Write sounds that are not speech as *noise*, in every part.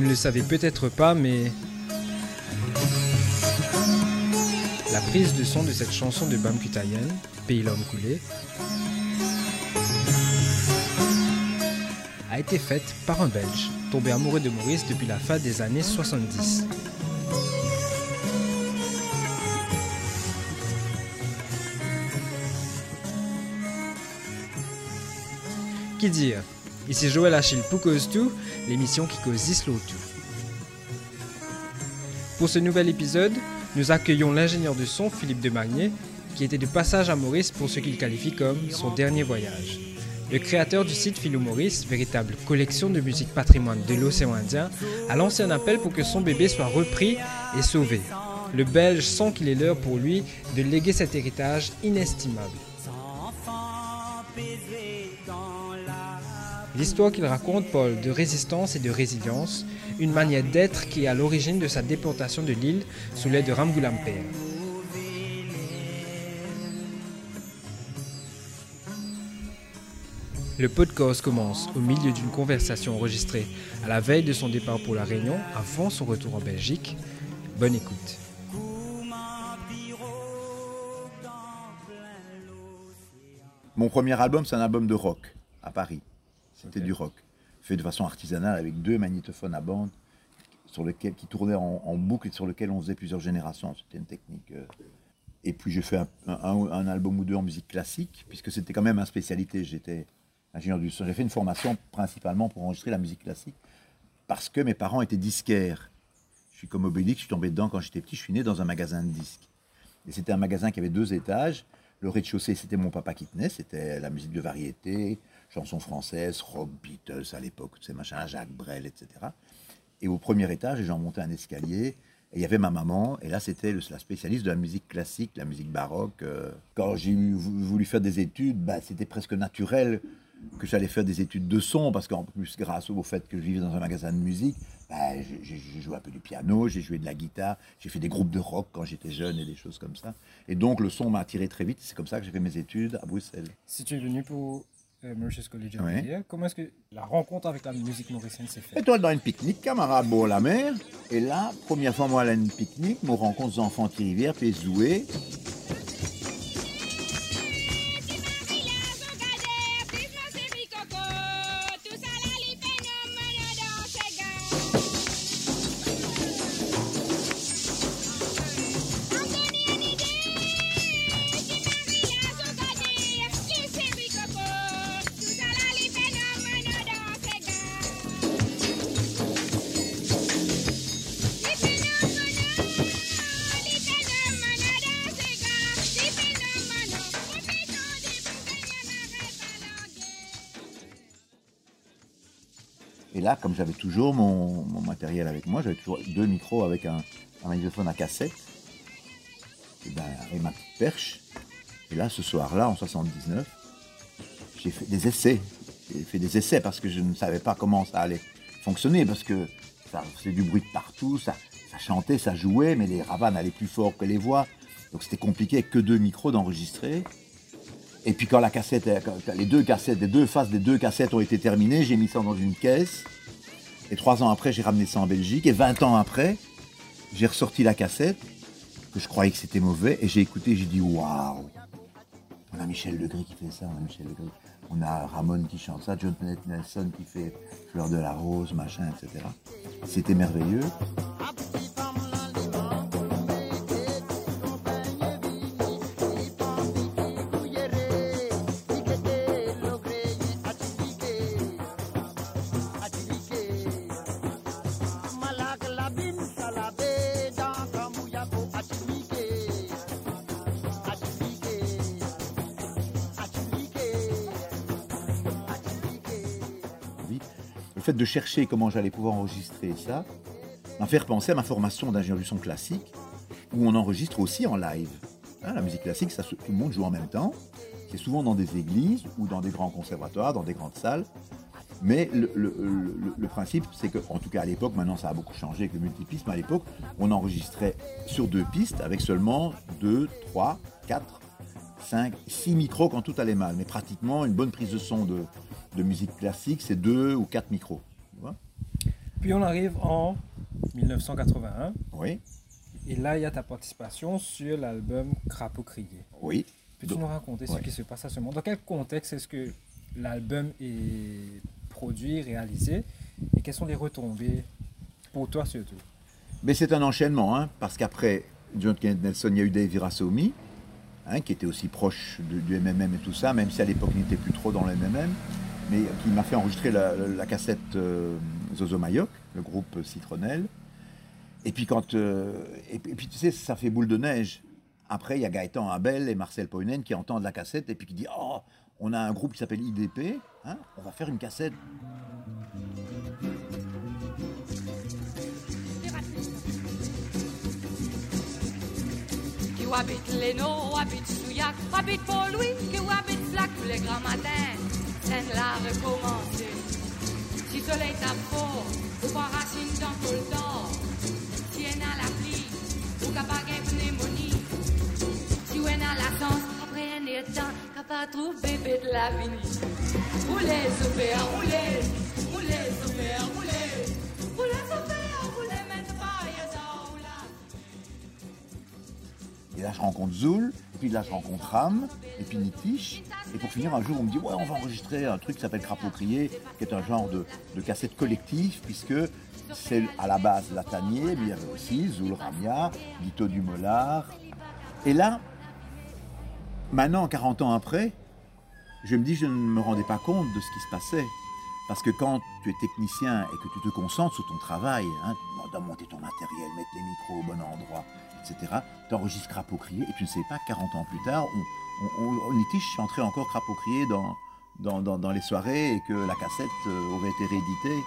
Vous ne le savez peut-être pas, mais la prise de son de cette chanson de Bam Kutayen, Pays l'homme coulé, a été faite par un Belge, tombé amoureux de Maurice depuis la fin des années 70. Qui dire Ici Joël Achille pour Cause Tout, l'émission qui slow tout. Pour ce nouvel épisode, nous accueillons l'ingénieur de son Philippe Demagné, qui était de passage à Maurice pour ce qu'il qualifie comme son dernier voyage. Le créateur du site Philo Maurice, véritable collection de musique patrimoine de l'océan Indien, a lancé un appel pour que son bébé soit repris et sauvé. Le Belge sent qu'il est l'heure pour lui de léguer cet héritage inestimable. L'histoire qu'il raconte, Paul, de résistance et de résilience, une manière d'être qui est à l'origine de sa déportation de l'île sous l'aide de Ramgulampere. Le podcast commence au milieu d'une conversation enregistrée à la veille de son départ pour la Réunion, avant son retour en Belgique. Bonne écoute. Mon premier album, c'est un album de rock à Paris. C'était du rock, fait de façon artisanale avec deux magnétophones à bande sur lequel, qui tournaient en, boucle et sur lequel on faisait plusieurs générations. C'était une technique. euh. Et puis j'ai fait un, un- un album ou deux en musique classique, puisque c'était quand même ma spécialité. J'étais ingénieur du son. J'ai fait une formation principalement pour enregistrer la musique classique, parce que mes parents étaient disquaires. Je suis comme Obélix, je suis tombé dedans quand j'étais petit. Je suis né dans un magasin de disques. Et c'était un magasin qui avait deux étages. Le rez-de-chaussée, c'était mon papa qui tenait. C'était la musique de variété, chansons françaises, rock, Beatles à l'époque, ces machins, Jacques Brel, etc. Et au premier étage, j'en montais un escalier. Et il y avait ma maman, et là c'était la spécialiste de la musique classique, la musique baroque. euh. Quand j'ai voulu faire des études, bah, c'était presque naturel que j'allais faire des études de son, parce qu'en plus, grâce au fait que je vivais dans un magasin de musique, bah, j'ai- joué un peu du piano, j'ai joué de la guitare, j'ai fait des groupes de rock quand j'étais jeune et des choses comme ça. Et donc le son m'a attiré très vite, c'est comme ça que j'ai fait mes études à Bruxelles. Si tu es venu pour Mauritius College of comment est-ce que la rencontre avec la musique mauricienne s'est faite Étoile dans une pique-nique, camarade beau la mer. Et là, première fois moi à une pique-nique, me rencontre des enfants qui rivière, puis jouer. Comme j'avais toujours mon, matériel avec moi, j'avais toujours deux micros avec un, un à cassette, et, ben, et ma petite perche. Et là, ce soir-là, en 79, j'ai fait des essais. J'ai fait des essais parce que je ne savais pas comment ça allait fonctionner, parce que ça faisait du bruit de partout, ça, ça chantait, ça jouait, mais les ravanes allaient plus fort que les voix. Donc c'était compliqué avec que deux micros d'enregistrer. Et puis quand la cassette, quand les deux cassettes, les deux faces des deux cassettes ont été terminées, j'ai mis ça dans une caisse. Et trois ans après, j'ai ramené ça en Belgique. Et 20 ans après, j'ai ressorti la cassette, que je croyais que c'était mauvais, et j'ai écouté, j'ai dit waouh. On a Michel Legris qui fait ça, on a Michel Legris. On a Ramon qui chante ça, John Nelson qui fait Fleur de la Rose, machin, etc. C'était merveilleux. De chercher comment j'allais pouvoir enregistrer ça m'a fait repenser à ma formation d'ingénieur du son classique, où on enregistre aussi en live. Hein, la musique classique, ça, tout le monde joue en même temps. C'est souvent dans des églises ou dans des grands conservatoires, dans des grandes salles. Mais le, principe, c'est que, en tout cas à l'époque, maintenant ça a beaucoup changé avec le multipisme, mais à l'époque, on enregistrait sur deux pistes avec seulement deux, trois, quatre, cinq, six micros quand tout allait mal. Mais pratiquement, une bonne prise de son de, de musique classique, c'est deux ou quatre micros. Vois. Puis on arrive en 1981. Oui, Et là, il y a ta participation sur l'album Crapaud Crié. oui. Peux-tu nous raconter ce qui se passe à ce moment? Dans quel contexte est-ce que l'album est produit, réalisé? Et quelles sont les retombées pour toi surtout Mais c'est un enchaînement, hein, parce qu'après John Kenneth Nelson, il y a eu Dave Virassoumi, hein, qui était aussi proche du MMM et tout ça, même si à l'époque il n'était plus trop dans le MMM, mais qui m'a fait enregistrer la, cassette euh, Zozo Mayoc, le groupe Citronnelle. Et puis quand, euh, et, puis, tu sais, ça fait boule de neige. Après, il y a Gaëtan Abel et Marcel Poinen qui entendent la cassette et puis qui disent Oh, on a un groupe qui s'appelle IDP, hein, on va faire une cassette. Souillac, les grands matins. Scène là recommencée. Si soleil tape fort, ou pas racine dans tout le temps. Si elle a la pluie, ou capable de pneumonie. Si elle a la chance, après un état, capable de trouver bébé de l'avenir. Roulez, super, roulez, roulez, super, roulez. Roulez, super, roulez, pas. Et là, je rencontre Zoul, et puis là, je rencontre Ram, et puis Nitish. Et pour finir, un jour, on me dit Ouais, on va enregistrer un truc qui s'appelle Crapaud Crié, qui est un genre de, cassette collective, puisque c'est à la base Latanier, mais il y avait aussi Zoul Ramia, Guito Dumollard. Et là, maintenant, 40 ans après, je me dis Je ne me rendais pas compte de ce qui se passait. Parce que quand tu es technicien et que tu te concentres sur ton travail, hein, monter ton matériel, mettre les micros au bon endroit, etc., tu enregistres Crapaud Crié et tu ne sais pas, 40 ans plus tard, on, on, on, encore Crapaud Crié dans, dans, dans, les soirées et que la cassette euh, aurait été rééditée,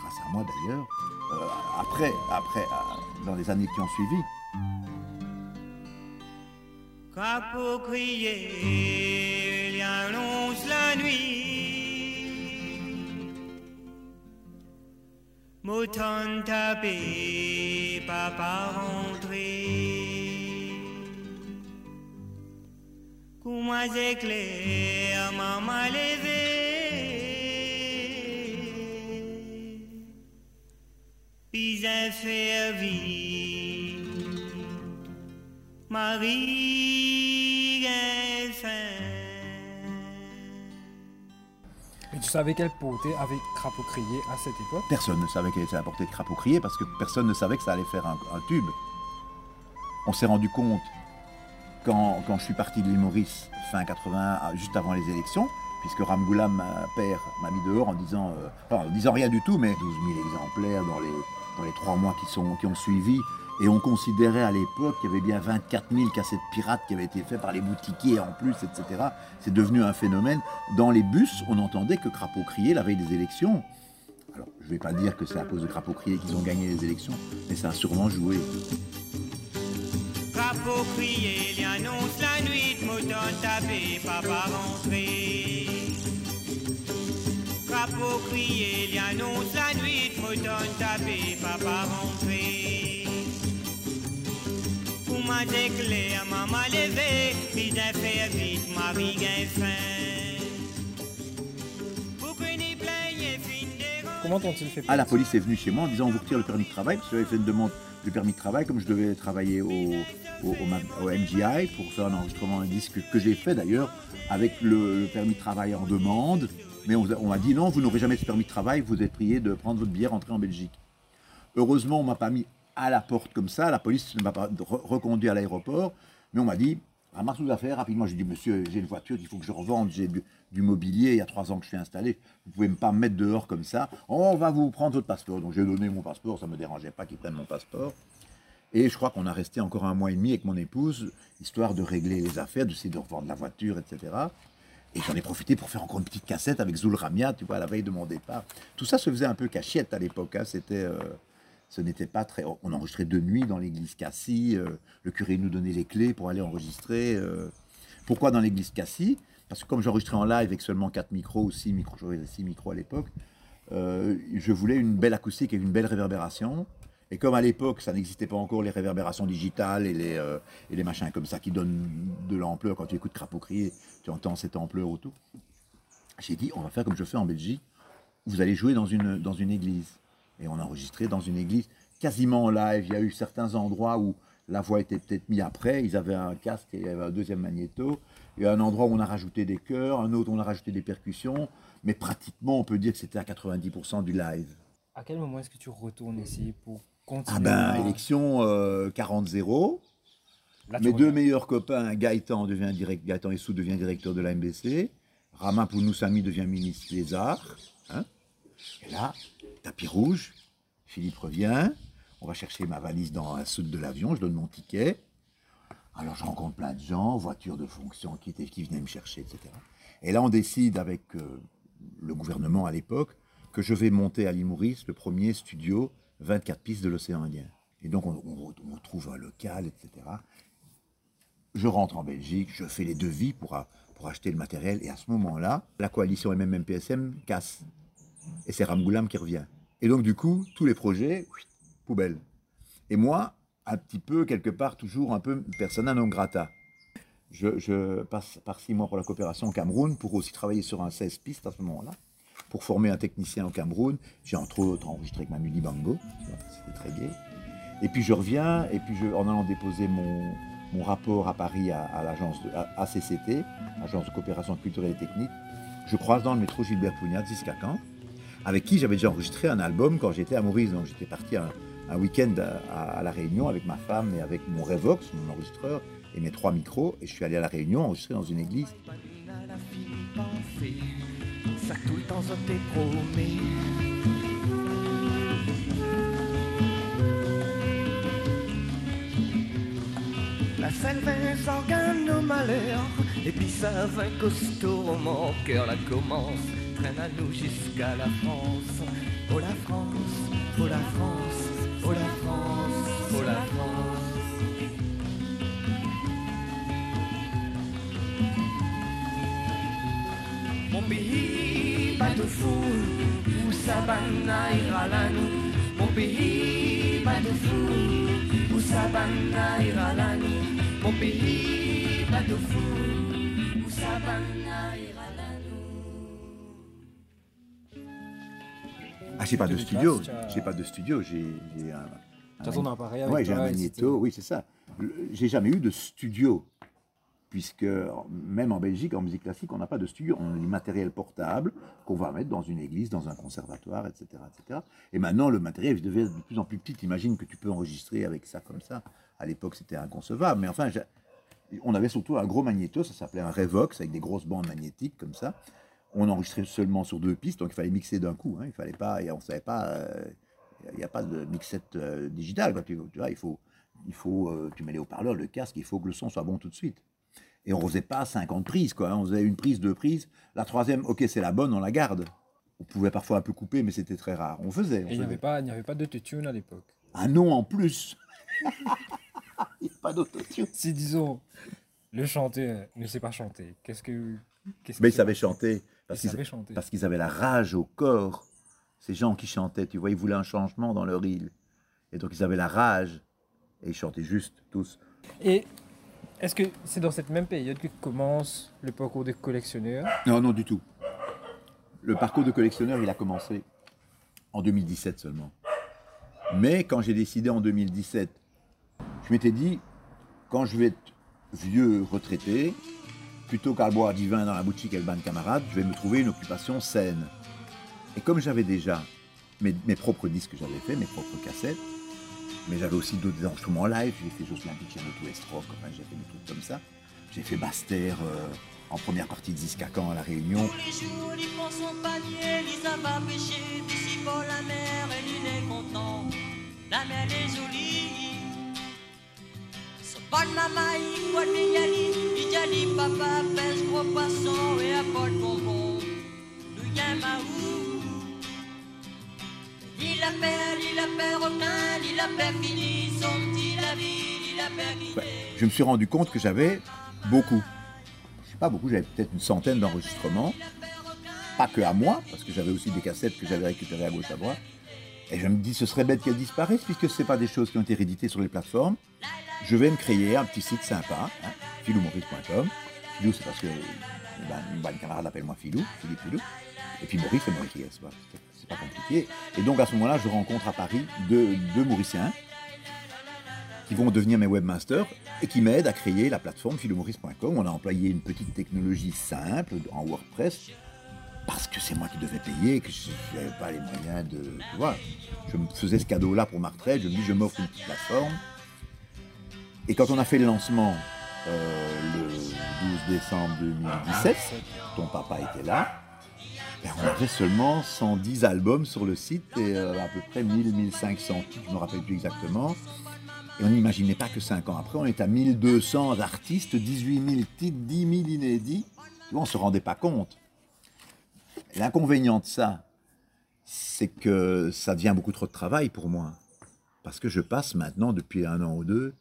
grâce à moi d'ailleurs, euh, après, après euh, dans les années qui ont suivi. Crapaud crier, il y annonce la nuit. Mouton tapé, papa rentré. Comment éclair, maman levé. Puis fervi. Marie Savais quelle portée avait Crapaud Crié à cette époque Personne ne savait quelle était la portée de Crapaud Crié parce que personne ne savait que ça allait faire un, tube. On s'est rendu compte quand, quand je suis parti de l'île Maurice fin 80, juste avant les élections, puisque Ramgoulam, ma père, m'a mis dehors en disant, euh, en disant rien du tout, mais 12 000 exemplaires dans les, dans les trois mois qui, sont, qui ont suivi. Et on considérait à l'époque qu'il y avait bien 24 000 cassettes pirates qui avaient été faites par les boutiquiers en plus, etc. C'est devenu un phénomène. Dans les bus, on n'entendait que Crapaud crier la veille des élections. Alors, je ne vais pas dire que c'est à cause de Crapaud crier qu'ils ont gagné les élections, mais ça a sûrement joué. Crapaud crier, la nuit, papa. Maman puis d'un vite, Comment t'ont-ils fait Ah, la police est venue chez moi en disant on vous retire le permis de travail, parce que j'avais fait une demande de permis de travail, comme je devais travailler au, au, au ma- au MGI pour faire un enregistrement un disque que j'ai fait d'ailleurs avec le, le permis de travail en demande. Mais on, on m'a dit non, vous n'aurez jamais ce permis de travail, vous êtes prié de prendre votre billet, rentrer en Belgique. Heureusement, on m'a pas mis à la porte comme ça, la police ne m'a pas re- reconduit à l'aéroport, mais on m'a dit ramasse vos affaires rapidement. J'ai dit monsieur, j'ai une voiture, il faut que je revende, j'ai du, du mobilier, il y a trois ans que je suis installé, vous pouvez me pas me mettre dehors comme ça. On va vous prendre votre passeport. Donc j'ai donné mon passeport, ça me dérangeait pas qu'ils prennent mon passeport. Et je crois qu'on a resté encore un mois et demi avec mon épouse, histoire de régler les affaires, d'essayer de revendre la voiture, etc. Et j'en ai profité pour faire encore une petite cassette avec Zoul Ramia, tu vois, à la veille de mon départ. Tout ça se faisait un peu cachette à l'époque. hein. C'était, euh, ce n'était pas très. On enregistrait de nuit dans l'église Cassis. euh, le curé nous donnait les clés pour aller enregistrer. euh. Pourquoi dans l'église Cassis? Parce que comme j'enregistrais en live avec seulement 4 micros ou 6 micros, j'avais 6 micros à l'époque, euh, je voulais une belle acoustique et une belle réverbération. Et comme à l'époque, ça n'existait pas encore les réverbérations digitales et les, machins comme ça qui donnent de l'ampleur, quand tu écoutes Crapaud crier, tu entends cette ampleur autour. J'ai dit, on va faire comme je fais en Belgique, vous allez jouer dans une église. Et on a enregistré dans une église quasiment en live. Il y a eu certains endroits où la voix était peut-être mise après. Ils avaient un casque et il y avait un deuxième magnéto. Il y a un endroit où on a rajouté des chœurs, un autre où on a rajouté des percussions. Mais pratiquement, on peut dire que c'était à 90% du live. À quel moment est-ce que tu retournes ici pour continuer Ah ben, à- élection euh, 40-0. Là, tu Mes deux meilleurs copains, Gaëtan, devient direct, Gaëtan Essou devient directeur de la MBC. Rama Pounoussami devient ministre des Arts. hein. Et là, tapis rouge, Philippe revient. On va chercher ma valise dans la soute de l'avion, je donne mon ticket. Alors je rencontre plein de gens, voitures de fonction qui, étaient, qui venaient me chercher, etc. Et là, on décide avec euh, le gouvernement à l'époque que je vais monter à l'Imouris le premier studio 24 pistes de l'océan Indien. Et donc, on, trouve un local, etc. Je rentre en Belgique, je fais les devis pour, pour acheter le matériel. Et à ce moment-là, la coalition MMM-PSM casse. Et c'est Ramgoulam qui revient. Et donc, du coup, tous les projets, poubelle. Et moi, un petit peu, quelque part, toujours un peu persona non grata. Je, passe par six mois pour la coopération au Cameroun pour aussi travailler sur un 16 pistes à ce moment-là, pour former un technicien au Cameroun. J'ai entre autres enregistré avec Manu Dibango, c'était très gai. Et puis je reviens, et puis en allant déposer mon, rapport à Paris à, l'agence ACCT, Agence de coopération culturelle et technique, je croise dans le métro Gilbert Pougnat, Ziscacan, avec qui j'avais déjà enregistré un album quand j'étais à Maurice. Donc j'étais parti un, week-end à, La Réunion avec ma femme et avec mon Revox, mon enregistreur, et mes trois micros. Et je suis allé à La Réunion enregistrer dans une église. La selvaise organe nos malheurs, et puis ça va costaud au mon cœur la commence, traîne à nous jusqu'à la France. Oh la France, oh la France, oh la France, oh la France. Mon pas de fou, où ça ira la nous. Mon pays, pas de fou, où ça ira la nous. Mon pays, pas de fou, où ça Ah, j'ai pas de studio, j'ai pas de studio, j'ai un. Appareil avec Ouais, j'ai un magnéto, oui, c'est ça. J'ai jamais eu de studio, puisque même en Belgique, en musique classique, on n'a pas de studio. On a du matériel portable qu'on va mettre dans une église, dans un conservatoire, etc., etc. Et maintenant, le matériel devient de plus en plus petit. Imagine que tu peux enregistrer avec ça comme ça. À l'époque, c'était inconcevable. Mais enfin, on avait surtout un gros magnéto, ça s'appelait un Revox, avec des grosses bandes magnétiques comme ça. On enregistrait seulement sur deux pistes, donc il fallait mixer d'un coup. Hein. Il fallait pas, et on savait pas, euh, il n'y a pas de mixette euh, digitale. quoi. Tu, tu vois, il faut, il faut, euh, tu mets les haut-parleurs, le casque, il faut que le son soit bon tout de suite. Et on faisait pas 50 prises, quoi. hein. On faisait une prise, deux prises. La troisième, ok, c'est la bonne, on la garde. On pouvait parfois un peu couper, mais c'était très rare. On faisait. on Et il n'y avait pas, il n'y avait pas d'autotune à l'époque. Un nom en plus. *laughs* Il n'y a pas d'autotune. Si disons, le chanteur ne sait pas chanter, qu'est-ce que. Mais ils que- savaient chanter. Parce qu'ils avaient la rage au corps. Ces gens qui chantaient, tu vois, ils voulaient un changement dans leur île. Et donc ils avaient la rage. Et ils chantaient juste, tous. Et est-ce que c'est dans cette même période que commence le parcours de collectionneur Non, non, du tout. Le parcours de collectionneur, il a commencé en 2017 seulement. Mais quand j'ai décidé en 2017, je m'étais dit, quand je vais être vieux, retraité, plutôt qu'à boire du vin dans la boutique avec ban de camarades, je vais me trouver une occupation saine. Et comme j'avais déjà mes, mes propres disques que j'avais fait, mes propres cassettes, mais j'avais aussi d'autres enregistrements live, j'ai fait Jocelyn Picheno, tout Estroc, enfin j'ai fait des trucs comme ça. J'ai fait Baster euh, en première partie de Ziskakan à La Réunion. Tous les jours, son panier, va pêcher, la mer, est content. La mer est jolie. Quitté. je me suis rendu compte que j'avais beaucoup. Je sais pas beaucoup, j'avais peut-être une centaine d'enregistrements. Pas que à moi, parce que j'avais aussi des cassettes que j'avais récupérées à gauche à droite. Et je me dis, ce serait bête qu'elles disparaissent, puisque ce pas des choses qui ont été rééditées sur les plateformes. Je vais me créer un petit site sympa, hein, philoumaurice.com. Philou, c'est parce que ben, ben, une camarade l'appelle moi Philou, Philippe Philou. Et puis Maurice, c'est Maurice. Voilà. c'est pas compliqué. Et donc à ce moment-là, je rencontre à Paris deux, deux Mauriciens qui vont devenir mes webmasters et qui m'aident à créer la plateforme philomaurice.com. On a employé une petite technologie simple en WordPress parce que c'est moi qui devais payer, que je n'avais pas les moyens de. Tu vois, je me faisais ce cadeau-là pour ma retraite, je me dis, je m'offre une petite plateforme. Et quand on a fait le lancement le 12 décembre 2017, ton papa était là, ben, on avait seulement 110 albums sur le site et euh, à peu près 1000-1500 titres, je ne me rappelle plus exactement. Et on n'imaginait pas que 5 ans après, on est à 1200 artistes, 18 000 titres, 10 000 inédits. On ne se rendait pas compte. L'inconvénient de ça, c'est que ça devient beaucoup trop de travail pour moi. Parce que je passe maintenant, depuis un an ou deux,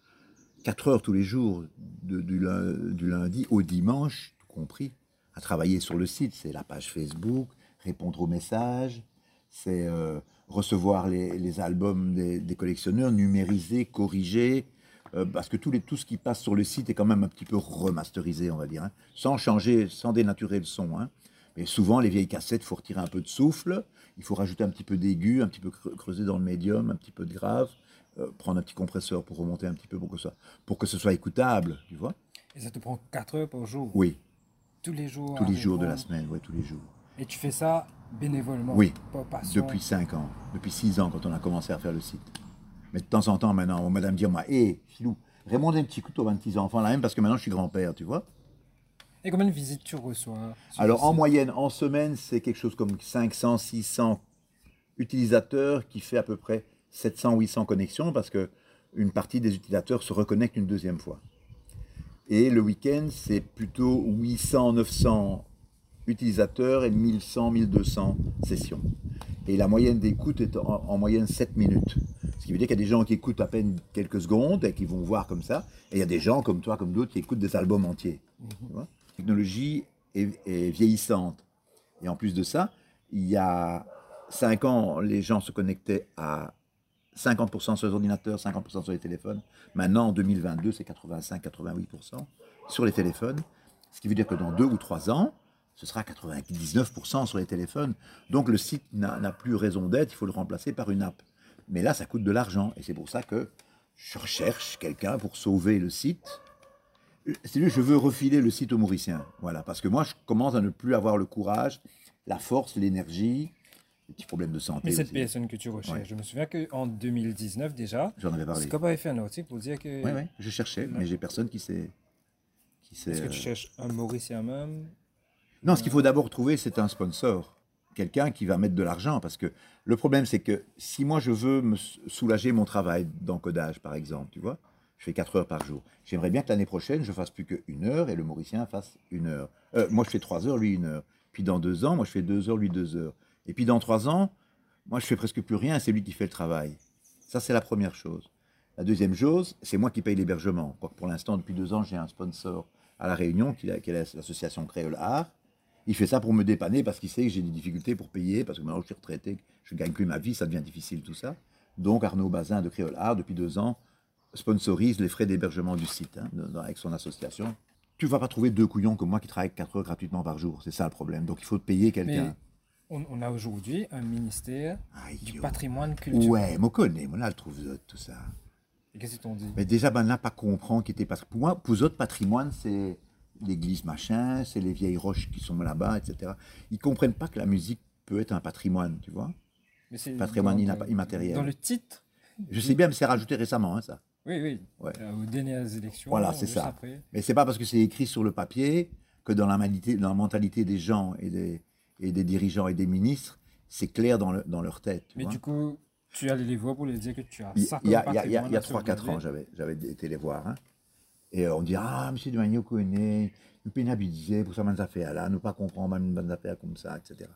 4 heures tous les jours, du, du lundi au dimanche, tout compris, à travailler sur le site. C'est la page Facebook, répondre aux messages, c'est euh, recevoir les, les albums des, collectionneurs, numériser, corriger, euh, parce que tout, les, tout ce qui passe sur le site est quand même un petit peu remasterisé, on va dire, hein, sans changer, sans dénaturer le son. hein. Mais souvent, les vieilles cassettes, il faut retirer un peu de souffle, il faut rajouter un petit peu d'aigu, un petit peu creu- creuser dans le médium, un petit peu de grave, euh, prendre un petit compresseur pour remonter un petit peu pour que, ça, pour que ce soit écoutable, tu vois. Et ça te prend 4 heures par jour. Oui, Tous les jours tous les jours de la semaine, ouais, tous les jours. Et tu fais ça bénévolement. Oui, Depuis 5 ans, depuis 6 ans quand on a commencé à faire le site. Mais de temps en temps maintenant, on madame moi, hé, Philou, Raymond un petit couteau à 26 enfants là même parce que maintenant je suis grand-père, tu vois. Et combien de visites tu reçois Alors en moyenne, en semaine, c'est quelque chose comme 500, 600 utilisateurs qui fait à peu près 700, 800 connexions parce que une partie des utilisateurs se reconnectent une deuxième fois. Et le week-end, c'est plutôt 800, 900 utilisateurs et 1100, 1200 sessions. Et la moyenne d'écoute est en, en moyenne 7 minutes. Ce qui veut dire qu'il y a des gens qui écoutent à peine quelques secondes et qui vont voir comme ça. Et il y a des gens comme toi, comme d'autres, qui écoutent des albums entiers. Tu vois? La technologie est, est vieillissante. Et en plus de ça, il y a 5 ans, les gens se connectaient à 50% sur les ordinateurs, 50% sur les téléphones. Maintenant, en 2022, c'est 85-88% sur les téléphones. Ce qui veut dire que dans deux ou trois ans, ce sera 99% sur les téléphones. Donc le site n'a plus raison d'être, il faut le remplacer par une app. Mais là, ça coûte de l'argent. Et c'est pour ça que je recherche quelqu'un pour sauver le site. C'est je veux refiler le site aux Mauriciens. Voilà, parce que moi, je commence à ne plus avoir le courage, la force, l'énergie, petits problèmes de santé. Mais cette aussi. personne que tu recherches, Ouais. je me souviens qu'en 2019 déjà, J'en avais parlé. Scop avait fait un article pour dire que. Oui, oui, je cherchais, mais j'ai personne qui sait. Qui Est-ce que euh, tu cherches un Mauricien même Non, ce qu'il faut d'abord trouver, c'est un sponsor. Quelqu'un qui va mettre de l'argent. Parce que le problème, c'est que si moi, je veux me sou- soulager mon travail d'encodage, par exemple, tu vois, je fais 4 heures par jour. J'aimerais bien que l'année prochaine, je fasse plus qu'une heure et le Mauricien fasse une heure. Euh, moi, je fais 3 heures, lui, une heure. Puis dans deux ans, moi, je fais 2 heures, lui, 2 heures. Et puis dans 3 ans, moi, je fais presque plus rien, c'est lui qui fait le travail. Ça, c'est la première chose. La deuxième chose, c'est moi qui paye l'hébergement. Pour l'instant, depuis deux ans, j'ai un sponsor à La Réunion, qui, est- l'association Créole Art. Il fait ça pour me dépanner parce qu'il sait que j'ai des difficultés pour payer, parce que maintenant je suis retraité, je ne gagne plus ma vie, ça devient difficile tout ça. Donc Arnaud Bazin de Créole Art, depuis deux ans, sponsorise les frais d'hébergement du site hein, avec son association. Tu vas pas trouver deux couillons comme moi qui travaillent 4 heures gratuitement par jour, c'est ça le problème. Donc il faut payer quelqu'un. On, on a aujourd'hui un ministère Aïe, du yo. patrimoine culturel. Ouais, moi connais, moi là, le trouve euh, tout ça. Et qu'est-ce dit? Mais déjà, ben là, pas comprendre qui était patrimoine. Pour moi, pour autres, patrimoine, c'est l'église machin, c'est les vieilles roches qui sont là-bas, etc. Ils comprennent pas que la musique peut être un patrimoine, tu vois. Mais c'est Patrimoine dans- immatériel. Dans le titre Je sais bien, mais c'est rajouté récemment, hein, ça. Oui, oui. Ouais. Euh, aux dernières élections. Voilà, c'est ça. après. Mais c'est pas parce que c'est écrit sur le papier que dans la, mentalité, dans la mentalité des gens et des, et des dirigeants et des ministres, c'est clair dans, le- dans leur tête. Mais du coup, tu es allé les voir pour leur dire que tu as ça il y a, comme il y a- a- il y a patrimoine à 3-4 ans, j'avais, été les voir. hein. Et on dit Ah, monsieur de Magno connaît, nous pénaliser pour ça, bonnes affaires là, nous pas comprendre même une bonne affaire comme ça, etc.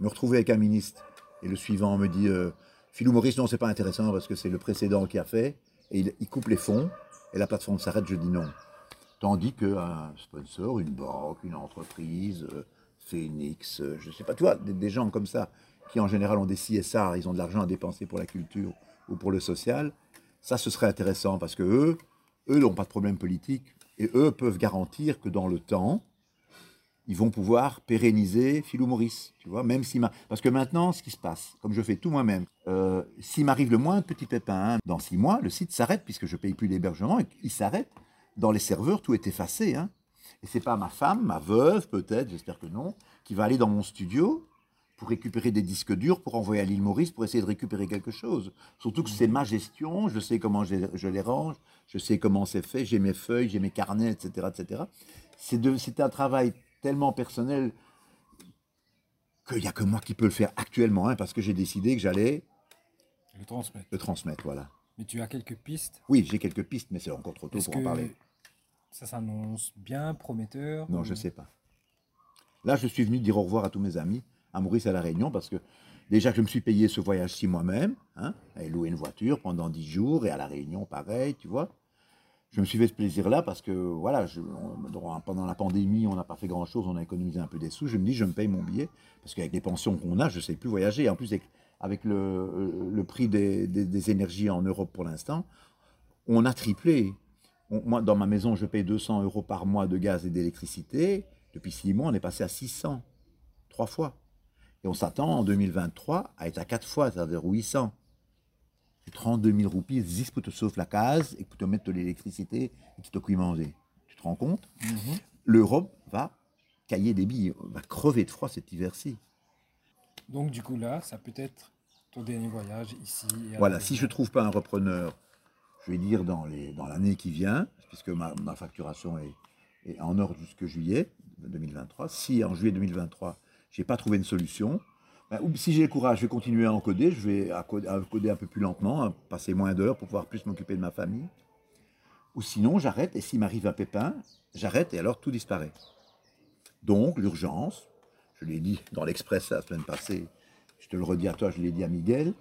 Me retrouver avec un ministre et le suivant me dit euh, Philou Maurice, non, c'est pas intéressant parce que c'est le précédent qui a fait et il, il coupe les fonds et la plateforme s'arrête, je dis non. Tandis qu'un sponsor, une banque, une entreprise, euh, Phoenix, euh, je sais pas, tu vois, des, gens comme ça, qui en général ont des CSR, ils ont de l'argent à dépenser pour la culture ou pour le social, ça ce serait intéressant parce que eux, eux n'ont pas de problème politique et eux peuvent garantir que dans le temps, ils vont pouvoir pérenniser Philou Maurice, tu vois, même si. Parce que maintenant, ce qui se passe, comme je fais tout moi-même, euh, s'il m'arrive le moins de petits pépins, hein, dans six mois, le site s'arrête puisque je paye plus l'hébergement, il s'arrête. Dans les serveurs, tout est effacé. Hein. Et c'est pas ma femme, ma veuve peut-être, j'espère que non, qui va aller dans mon studio pour récupérer des disques durs, pour envoyer à l'île Maurice, pour essayer de récupérer quelque chose. Surtout que c'est ma gestion, je sais comment je, je les range, je sais comment c'est fait, j'ai mes feuilles, j'ai mes carnets, etc. etc. C'est un travail tellement personnel qu'il n'y a que moi qui peux le faire actuellement, hein, parce que j'ai décidé que j'allais Le transmettre. le transmettre. Voilà. Mais tu as quelques pistes? Oui, j'ai quelques pistes, mais c'est encore trop tôt pour en parler. Ça s'annonce bien, prometteur Non, ou- je sais pas. Là, je suis venu dire au revoir à tous mes amis, à Maurice et à La Réunion, parce que déjà que je me suis payé ce voyage-ci moi-même, hein, et loué une voiture pendant dix jours, et à La Réunion, pareil, tu vois. Je me suis fait ce plaisir-là parce que, voilà, je- on- dans- pendant la pandémie, on n'a pas fait grand-chose, on a économisé un peu des sous. Je me dis, je me paye mon billet, parce qu'avec les pensions qu'on a, je ne sais plus voyager. Et en plus, avec, avec le, le prix des, des- des énergies en Europe pour l'instant, on a triplé. On- moi, dans ma maison, je paye 200 euros par mois de gaz et d'électricité. Depuis six mois, on est passé à 600, trois fois. Et on s'attend en 2023 à être à quatre fois, c'est-à-dire 800. C'est 32 000 roupies, 10 pour te sauver la case et pour te mettre de l'électricité et qui te cuit manger. Tu te rends compte? Mhm. L'Europe va cailler des billes, va crever de froid cet hiver-ci. Donc du coup là, ça peut être ton dernier voyage ici. et Voilà, si je ne trouve pas un repreneur, je vais dire dans l'année qui vient, puisque ma, facturation est, en ordre jusque juillet 2023. Si en juillet 2023, je n'ai pas trouvé une solution, ben, ou si j'ai le courage, je vais continuer à encoder, je vais encoder un peu plus lentement, à passer moins d'heures pour pouvoir plus m'occuper de ma famille. Ou sinon, j'arrête, et s'il m'arrive un pépin, j'arrête, et alors tout disparaît. Donc, l'urgence, je l'ai dit dans l'Express la semaine passée, je te le redis à toi, je l'ai dit à Miguel,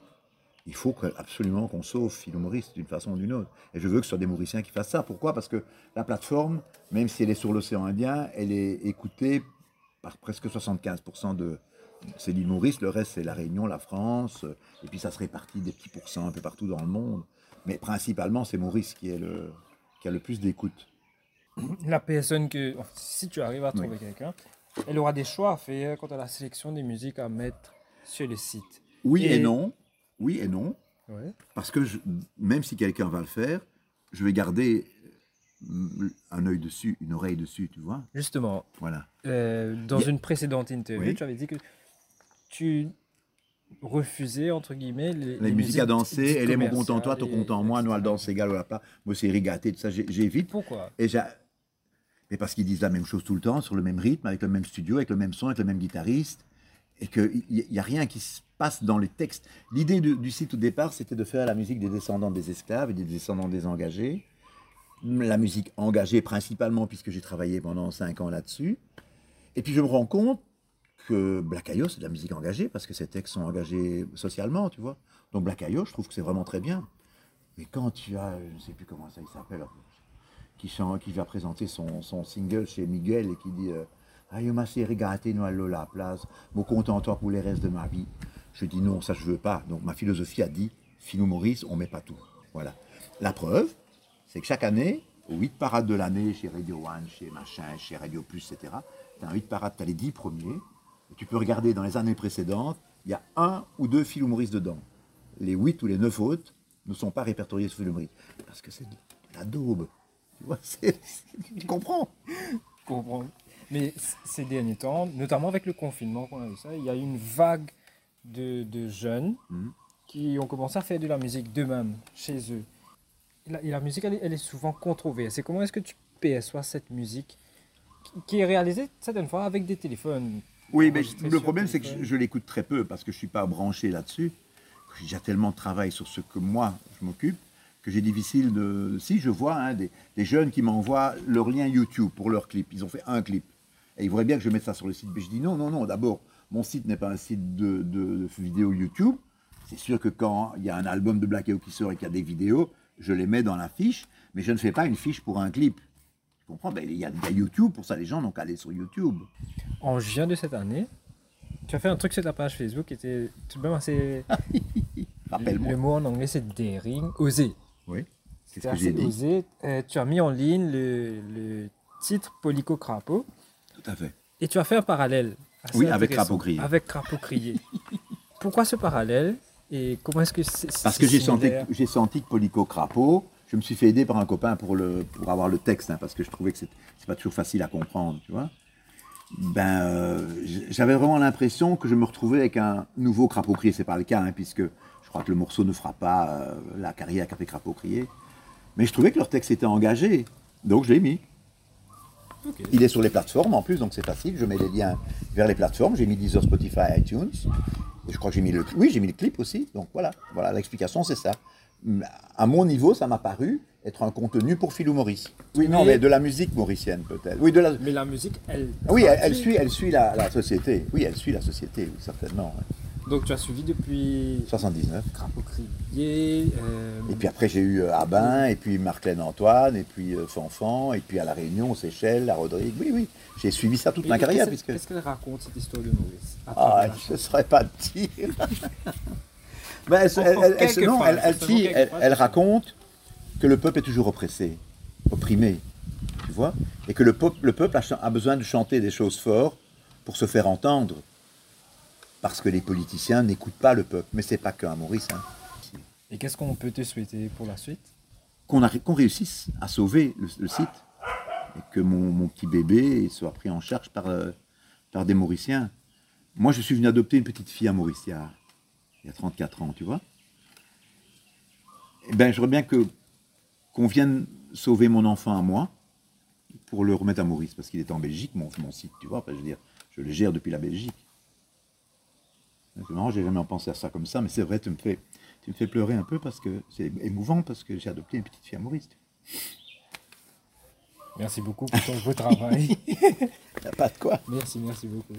il faut absolument qu'on sauve Philo Maurice d'une façon ou d'une autre. Et je veux que ce soit des Mauriciens qui fassent ça. Pourquoi? Parce que la plateforme, même si elle est sur l'océan Indien, elle est écoutée par presque 75% de. C'est l'île Maurice, le reste c'est la Réunion, la France, et puis ça se répartit des petits pourcents un peu partout dans le monde. Mais principalement, c'est Maurice qui, est le, qui a le plus d'écoute. La personne que, si tu arrives à trouver Oui. quelqu'un, elle aura des choix à faire quant à la sélection des musiques à mettre sur le site. Oui et, Et- non. Oui et non. Ouais. Parce que je- même si quelqu'un va le faire, je vais garder euh, un œil dessus, une oreille dessus, tu vois. Justement, Voilà. euh, dans une précédente interview, Oui. tu avais dit que tu refusais entre guillemets les, La musique à danser, elle est mon content toi, commerciales ton et- content moi, nous, elle danse égal ou la plat. Moi, c'est rigaté, tout ça, j'évite. Pourquoi? Et j'ai. Mais parce qu'ils disent la même chose tout le temps, sur le même rythme, avec le même studio, avec le même son, avec le même guitariste, et qu'il n'y a rien qui se passe dans les textes. L'idée du, site au départ, c'était de faire la musique des descendants des esclaves et des descendants des engagés. La musique engagée principalement, puisque j'ai travaillé pendant cinq ans là-dessus. Et puis je me rends compte que Black Ayo, c'est de la musique engagée, parce que ces textes sont engagés socialement, tu vois. Donc Black Ayo, je trouve que c'est vraiment très bien. Mais quand tu as, je ne sais plus comment ça il s'appelle, qui, chante, qui va présenter son, son single chez Miguel et qui dit euh, Aïe, ma série gâtée, nous allons la place, me contente pour les restes de ma vie. Je dis non, ça je veux pas. Donc ma philosophie a dit Philo Maurice, on met pas tout. Voilà. La preuve, c'est que chaque année, aux 8 parades de l'année, chez Radio One, chez Machin, chez Radio Plus, etc., tu as un 8 parades, tu as les 10 premiers, et tu peux regarder dans les années précédentes, il y a un ou deux Philo Maurice dedans. Les 8 ou les 9 autres ne sont pas répertoriés sur Philo Maurice. Parce que c'est de la daube. Tu vois, *laughs* tu comprends? Je comprends. Mais ces derniers temps, notamment avec le confinement qu'on a eu ça, il y a eu une vague de, de jeunes Mhm. qui ont commencé à faire de la musique d'eux-mêmes, chez eux. Et la, et la musique, elle, est- elle est souvent controversée. Comment est-ce que tu perçois cette musique qui, est réalisée certaines fois avec des téléphones? Oui, mais le problème, c'est que je, je l'écoute très peu parce que je ne suis pas branché là-dessus. J'ai tellement de travail sur ce que moi, je m'occupe, que j'ai difficile de... Si, je vois hein, des, des jeunes qui m'envoient leur lien YouTube pour leur clip. Ils ont fait un clip. Et ils voudraient bien que je mette ça sur le site. Mais je dis non, non, non. D'abord, mon site n'est pas un site de, de, de vidéo YouTube. C'est sûr que quand il y a un album de Black Hawk qui sort et qu'il y a des vidéos, je les mets dans la fiche, mais je ne fais pas une fiche pour un clip. Tu comprends? Ben, Il y, a, il YouTube, pour ça les gens n'ont qu'à aller sur YouTube. En juin de cette année, tu as fait un truc sur ta page Facebook qui était tout de même assez. *laughs* Rappelle-moi. Le mot en anglais, c'est daring, oser. Oui, c'est ce que j'ai assez dit. osé. Euh, tu as mis en ligne le, le titre Polico Crapaud. Tout à fait. Et tu as fait un parallèle. Oui, avec. Crapaud Crié. Avec Crapaud *laughs* Crié. Pourquoi ce parallèle Et comment est-ce que c'est Parce que j'ai senti, similaire j'ai senti que Polico Crapaud, je me suis fait aider par un copain pour, le, pour avoir le texte, hein, parce que je trouvais que c'est, c'est pas toujours facile à comprendre, tu vois. Ben, euh, j'avais vraiment l'impression que je me retrouvais avec un nouveau Crapaud Crié. C'est pas le cas, hein, puisque je crois que le morceau ne fera pas euh, la carrière qu'a fait Crapaud Crié. Mais je trouvais que leur texte était engagé, donc je l'ai mis. Il est sur les plateformes en plus, donc c'est facile. Je mets les liens vers les plateformes. J'ai mis Deezer, Spotify, iTunes. Et je crois que j'ai mis le, oui, j'ai mis le clip aussi. Donc voilà, voilà l'explication, c'est ça. À mon niveau, ça m'a paru être un contenu pour Philou Maurice. Oui, non, Mais- de la musique mauricienne peut-être. Oui, de la, Mais la musique, elle. oui, elle, suit, elle suit la, la société. Oui, elle suit la société, oui, certainement. ouais. Donc tu as suivi depuis 79. Crapaud Crié. euh, Et puis après, j'ai eu euh, Abin, et puis Marlène Antoine, et puis euh, Fanfan, et puis à La Réunion, aux Seychelles, à Rodrigue. Oui, oui, j'ai suivi ça toute et ma carrière. Qu'est-ce Puisque... qu'elle raconte cette histoire de Maurice Ah, je ne saurais pas dire. *laughs* Ben, elle, non, elle- dit- raconte que le peuple est toujours oppressé, opprimé, tu vois, et que le peuple, le peuple a, ch- a besoin de chanter des choses fortes pour se faire entendre, parce que les politiciens n'écoutent pas le peuple. Mais c'est pas qu'un Maurice. hein. Et qu'est-ce qu'on peut te souhaiter pour la suite? Qu'on réussisse à sauver le, le site, et que mon, mon petit bébé soit pris en charge par, euh, par des Mauriciens. Moi, je suis venu adopter une petite fille à Maurice il y a, il y a 34 ans, tu vois. Eh ben, j'aimerais bien que qu'on vienne sauver mon enfant à moi pour le remettre à Maurice, parce qu'il est en Belgique, mon, mon site, tu vois. Enfin, je veux dire, je le gère depuis la Belgique. C'est marrant, j'ai jamais pensé à ça comme ça, mais c'est vrai, tu me fais, tu me fais pleurer un peu parce que c'est émouvant parce que j'ai adopté une petite fille à Maurice. Merci beaucoup pour ton beau travail. *laughs* T'as pas de quoi. merci, merci beaucoup.